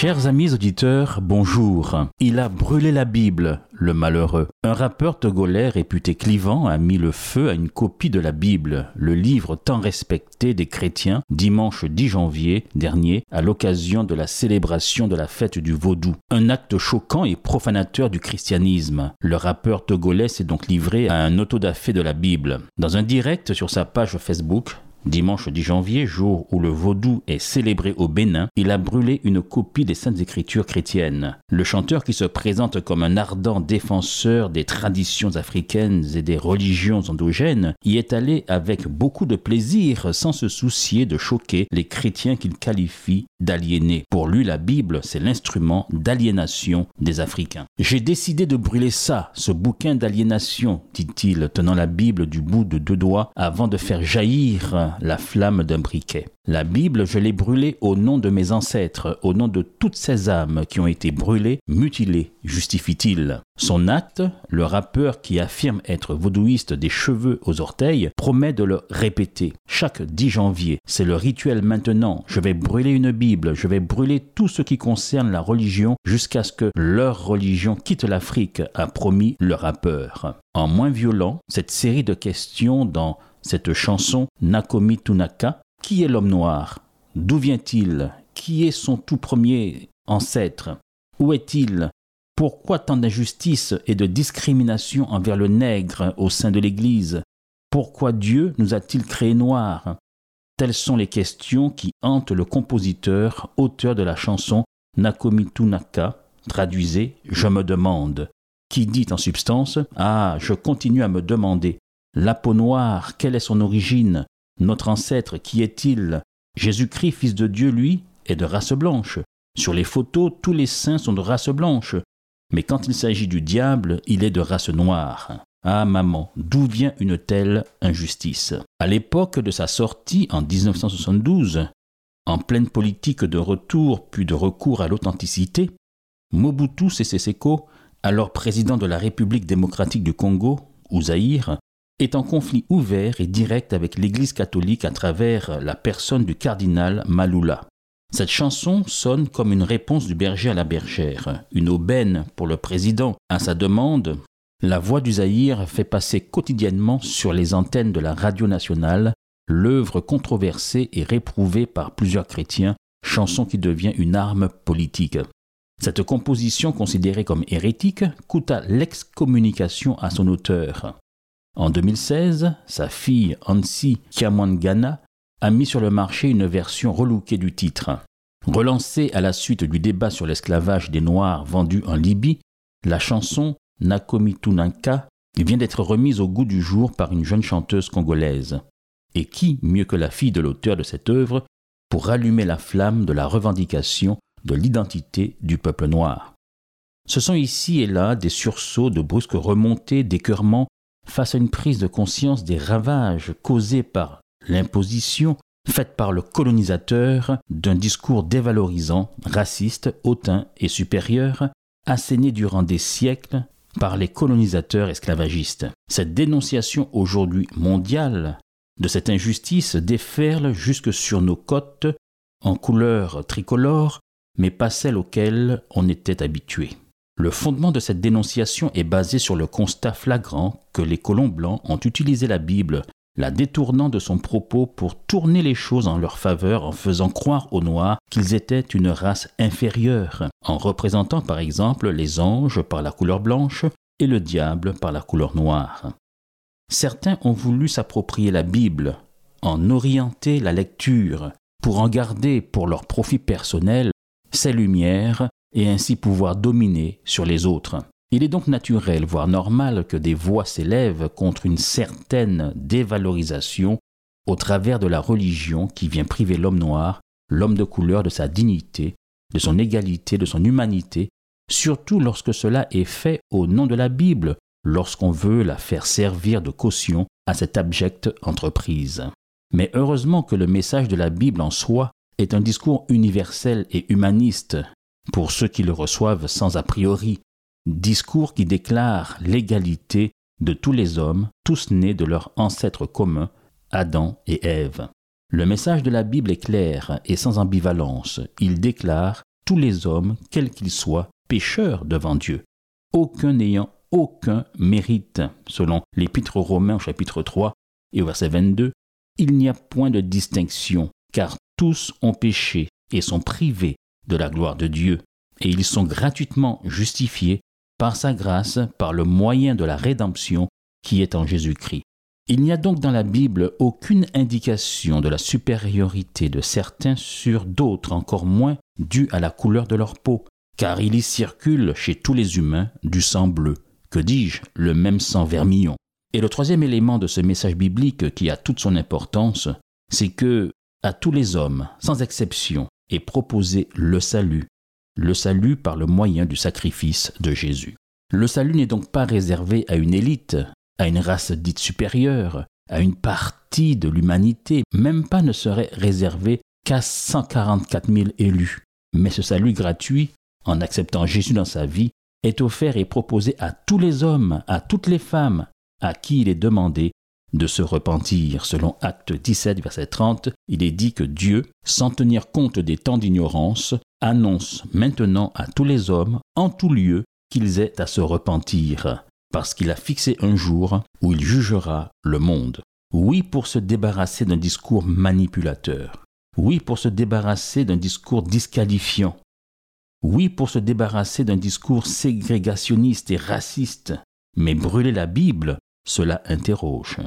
Chers amis auditeurs, bonjour. Il a brûlé la Bible, le malheureux. Un rappeur togolais réputé clivant a mis le feu à une copie de la Bible, le livre tant respecté des chrétiens, dimanche 10 janvier dernier, à l'occasion de la célébration de la fête du Vaudou. Un acte choquant et profanateur du christianisme. Le rappeur togolais s'est donc livré à un autodafé de la Bible. Dans un direct sur sa page Facebook, Dimanche 10 janvier, jour où le vaudou est célébré au Bénin, il a brûlé une copie des Saintes Écritures chrétiennes. Le chanteur qui se présente comme un ardent défenseur des traditions africaines et des religions endogènes y est allé avec beaucoup de plaisir sans se soucier de choquer les chrétiens qu'il qualifie d'aliénés. Pour lui, la Bible, c'est l'instrument d'aliénation des Africains. J'ai décidé de brûler ça, ce bouquin d'aliénation, dit-il, tenant la Bible du bout de deux doigts avant de faire jaillir la flamme d'un briquet. La Bible, je l'ai brûlée au nom de mes ancêtres, au nom de toutes ces âmes qui ont été brûlées, mutilées, justifie-t-il. Son acte, le rappeur qui affirme être vaudouiste des cheveux aux orteils, promet de le répéter. Chaque 10 janvier, c'est le rituel maintenant. Je vais brûler une Bible, je vais brûler tout ce qui concerne la religion jusqu'à ce que leur religion quitte l'Afrique, a promis le rappeur. En moins violent, cette série de questions dans cette chanson Nakomi Tunaka. Qui est l'homme noir? D'où vient-il? Qui est son tout premier ancêtre? Où est-il? Pourquoi tant d'injustice et de discrimination envers le nègre au sein de l'Église? Pourquoi Dieu nous a-t-il créés noirs? Telles sont les questions qui hantent le compositeur, auteur de la chanson Nakomi Tunaka, traduisez Je me demande, qui dit en substance Ah, je continue à me demander la peau noire, quelle est son origine? Notre ancêtre, qui est-il? Jésus-Christ, fils de Dieu, lui, est de race blanche. Sur les photos, tous les saints sont de race blanche. Mais quand il s'agit du diable, il est de race noire. Ah maman, d'où vient une telle injustice? À l'époque de sa sortie en 1972, en pleine politique de retour puis de recours à l'authenticité, Mobutu Sese Seko, alors président de la République démocratique du Congo, ou Zaïre, est en conflit ouvert et direct avec l'Église catholique à travers la personne du cardinal Malula. Cette chanson sonne comme une réponse du berger à la bergère, une aubaine pour le président à sa demande. La voix du Zaïre fait passer quotidiennement sur les antennes de la radio nationale l'œuvre controversée et réprouvée par plusieurs chrétiens, chanson qui devient une arme politique. Cette composition considérée comme hérétique coûta l'excommunication à son auteur. En 2016, sa fille Ansi Kiamwangana a mis sur le marché une version relookée du titre. Relancée à la suite du débat sur l'esclavage des Noirs vendus en Libye, la chanson Nakomi Tunanka vient d'être remise au goût du jour par une jeune chanteuse congolaise. Et qui, mieux que la fille de l'auteur de cette œuvre, pour rallumer la flamme de la revendication de l'identité du peuple noir? Ce sont ici et là des sursauts de brusques remontées d'écœurement face à une prise de conscience des ravages causés par l'imposition faite par le colonisateur d'un discours dévalorisant, raciste, hautain et supérieur, asséné durant des siècles par les colonisateurs esclavagistes. Cette dénonciation aujourd'hui mondiale de cette injustice déferle jusque sur nos côtes en couleur tricolore, mais pas celle auxquelles on était habitué. Le fondement de cette dénonciation est basé sur le constat flagrant que les colons blancs ont utilisé la Bible, la détournant de son propos pour tourner les choses en leur faveur en faisant croire aux Noirs qu'ils étaient une race inférieure, en représentant par exemple les anges par la couleur blanche et le diable par la couleur noire. Certains ont voulu s'approprier la Bible, en orienter la lecture, pour en garder pour leur profit personnel ses lumières et ainsi pouvoir dominer sur les autres. Il est donc naturel, voire normal, que des voix s'élèvent contre une certaine dévalorisation au travers de la religion qui vient priver l'homme noir, l'homme de couleur de sa dignité, de son égalité, de son humanité, surtout lorsque cela est fait au nom de la Bible, lorsqu'on veut la faire servir de caution à cette abjecte entreprise. Mais heureusement que le message de la Bible en soi est un discours universel et humaniste pour ceux qui le reçoivent sans a priori, discours qui déclare l'égalité de tous les hommes, tous nés de leur ancêtre commun, Adam et Ève. Le message de la Bible est clair et sans ambivalence. Il déclare tous les hommes, quels qu'ils soient, pécheurs devant Dieu, aucun n'ayant aucun mérite. Selon l'Épître aux Romains au chapitre 3 et au verset 22, il n'y a point de distinction, car tous ont péché et sont privés de la gloire de Dieu, et ils sont gratuitement justifiés par sa grâce, par le moyen de la rédemption qui est en Jésus-Christ. Il n'y a donc dans la Bible aucune indication de la supériorité de certains sur d'autres, encore moins due à la couleur de leur peau, car il y circule chez tous les humains du sang bleu, que dis-je, le même sang vermillon. Et le troisième élément de ce message biblique qui a toute son importance, c'est que, à tous les hommes, sans exception, est proposé le salut, le salut par le moyen du sacrifice de Jésus. Le salut n'est donc pas réservé à une élite, à une race dite supérieure, à une partie de l'humanité, même pas ne serait réservé qu'à 144 000 élus. Mais ce salut gratuit, en acceptant Jésus dans sa vie, est offert et proposé à tous les hommes, à toutes les femmes, à qui il est demandé de se repentir. Selon Acte 17, verset 30, il est dit que Dieu, sans tenir compte des temps d'ignorance, annonce maintenant à tous les hommes, en tout lieu, qu'ils aient à se repentir, parce qu'il a fixé un jour où il jugera le monde. Oui pour se débarrasser d'un discours manipulateur. Oui pour se débarrasser d'un discours disqualifiant. Oui pour se débarrasser d'un discours ségrégationniste et raciste. Mais brûler la Bible, cela interroge.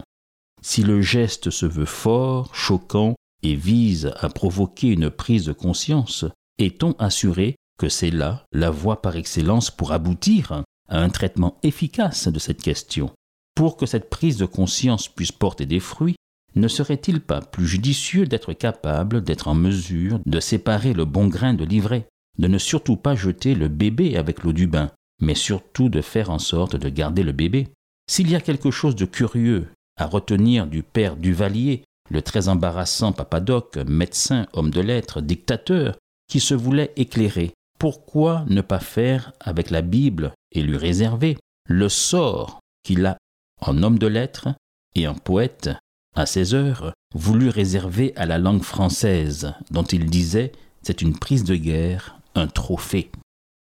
Si le geste se veut fort, choquant et vise à provoquer une prise de conscience, est-on assuré que c'est là la voie par excellence pour aboutir à un traitement efficace de cette question? Pour que cette prise de conscience puisse porter des fruits, ne serait-il pas plus judicieux d'être capable, d'être en mesure de séparer le bon grain de l'ivraie, de ne surtout pas jeter le bébé avec l'eau du bain, mais surtout de faire en sorte de garder le bébé? S'il y a quelque chose de curieux à retenir du père Duvalier, le très embarrassant Papadoc, médecin, homme de lettres, dictateur, qui se voulait éclairer. Pourquoi ne pas faire avec la Bible et lui réserver le sort qu'il a en homme de lettres et en poète, à ses heures, voulu réserver à la langue française, dont il disait c'est une prise de guerre, un trophée.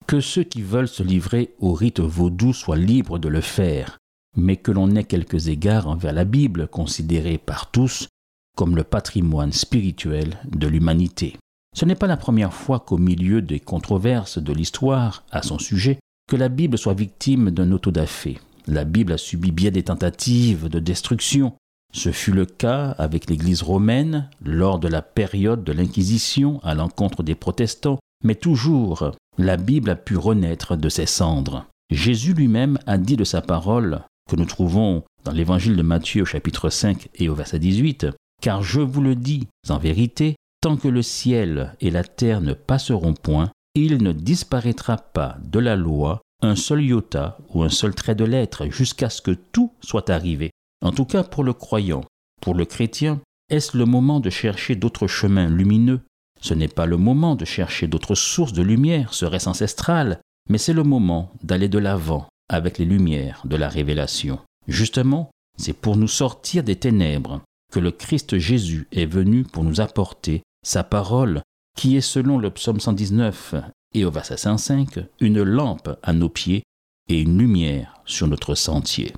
Que ceux qui veulent se livrer au rite vaudou soient libres de le faire, mais que l'on ait quelques égards envers la Bible considérée par tous comme le patrimoine spirituel de l'humanité. Ce n'est pas la première fois qu'au milieu des controverses de l'histoire à son sujet, que la Bible soit victime d'un autodafé. La Bible a subi bien des tentatives de destruction. Ce fut le cas avec l'Église romaine lors de la période de l'Inquisition à l'encontre des protestants, mais toujours la Bible a pu renaître de ses cendres. Jésus lui-même a dit de sa parole que nous trouvons dans l'évangile de Matthieu au chapitre 5 et au verset 18, Car je vous le dis en vérité, tant que le ciel et la terre ne passeront point, il ne disparaîtra pas de la loi un seul iota ou un seul trait de lettre jusqu'à ce que tout soit arrivé. En tout cas pour le croyant, pour le chrétien, est-ce le moment de chercher d'autres chemins lumineux? Ce n'est pas le moment de chercher d'autres sources de lumière, serait-ce ancestrale, mais c'est le moment d'aller de l'avant avec les lumières de la révélation. Justement, c'est pour nous sortir des ténèbres que le Christ Jésus est venu pour nous apporter sa parole qui est selon le psaume 119 et au verset 105 une lampe à nos pieds et une lumière sur notre sentier.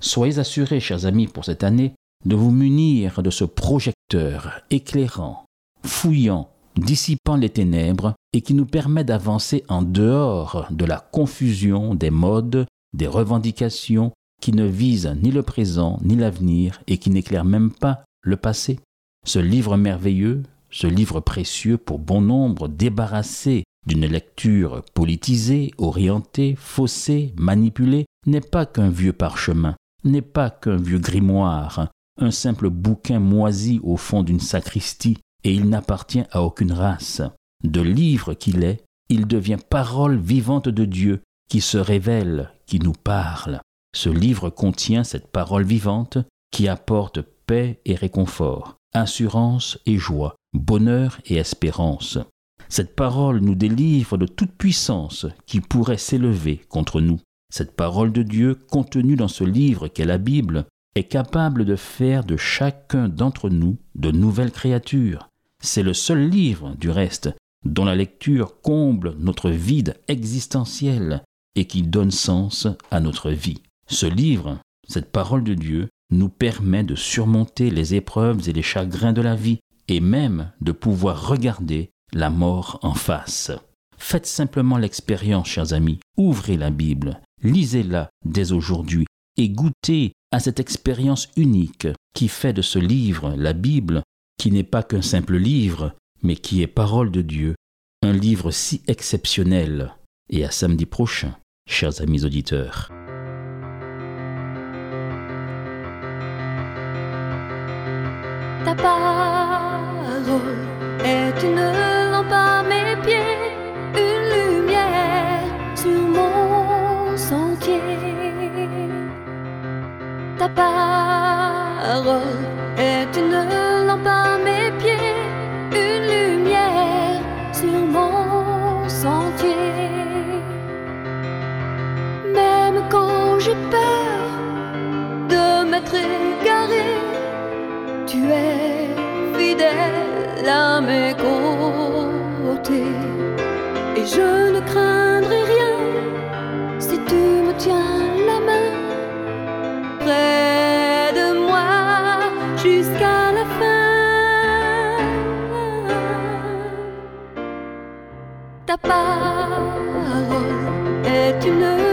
Soyez assurés, chers amis, pour cette année, de vous munir de ce projecteur éclairant, fouillant, dissipant les ténèbres et qui nous permet d'avancer en dehors de la confusion des modes, des revendications qui ne visent ni le présent ni l'avenir et qui n'éclairent même pas le passé. Ce livre merveilleux, ce livre précieux pour bon nombre débarrassé d'une lecture politisée, orientée, faussée, manipulée, n'est pas qu'un vieux parchemin, n'est pas qu'un vieux grimoire, un simple bouquin moisi au fond d'une sacristie, et il n'appartient à aucune race. De livre qu'il est, il devient parole vivante de Dieu qui se révèle, qui nous parle. Ce livre contient cette parole vivante qui apporte paix et réconfort, assurance et joie, bonheur et espérance. Cette parole nous délivre de toute puissance qui pourrait s'élever contre nous. Cette parole de Dieu contenue dans ce livre qu'est la Bible est capable de faire de chacun d'entre nous de nouvelles créatures. C'est le seul livre, du reste, dont la lecture comble notre vide existentiel et qui donne sens à notre vie. Ce livre, cette parole de Dieu, nous permet de surmonter les épreuves et les chagrins de la vie, et même de pouvoir regarder la mort en face. Faites simplement l'expérience, chers amis, ouvrez la Bible, lisez-la dès aujourd'hui, et goûtez à cette expérience unique qui fait de ce livre, la Bible, qui n'est pas qu'un simple livre, mais qui est parole de Dieu, un livre si exceptionnel. Et à samedi prochain, chers amis auditeurs. Ta parole est une lampe à mes pieds, une lumière sur mon sentier. Ta parole est une j'ai peur de m'être égaré, tu es fidèle à mes côtés. Et je ne craindrai rien si tu me tiens la main près de moi jusqu'à la fin. Ta parole est une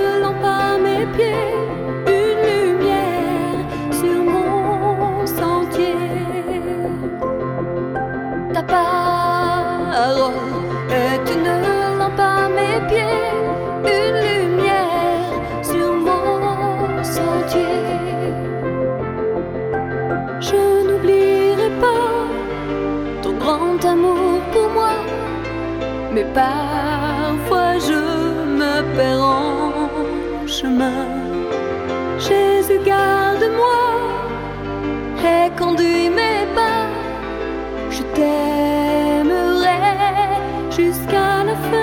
parfois je me perds Jésus, garde-moi et conduis mes pas. Je t'aimerai jusqu'à la fin.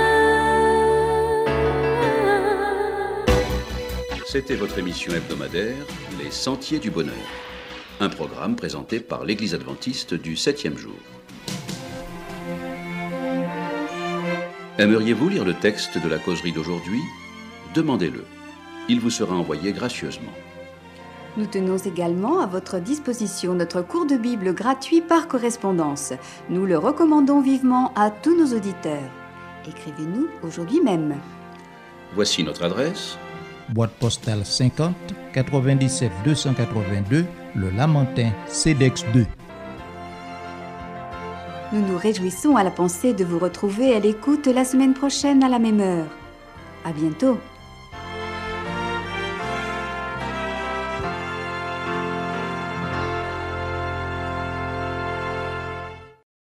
C'était votre émission hebdomadaire Les Sentiers du Bonheur, un programme présenté par l'Église adventiste du septième jour. Aimeriez-vous lire le texte de la causerie d'aujourd'hui? Demandez-le. Il vous sera envoyé gracieusement. Nous tenons également à votre disposition notre cours de Bible gratuit par correspondance. Nous le recommandons vivement à tous nos auditeurs. Écrivez-nous aujourd'hui même. Voici notre adresse boîte postale 50 97 282 Le Lamentin CEDEX 2. Nous nous réjouissons à la pensée de vous retrouver à l'écoute la semaine prochaine à la même heure. À bientôt.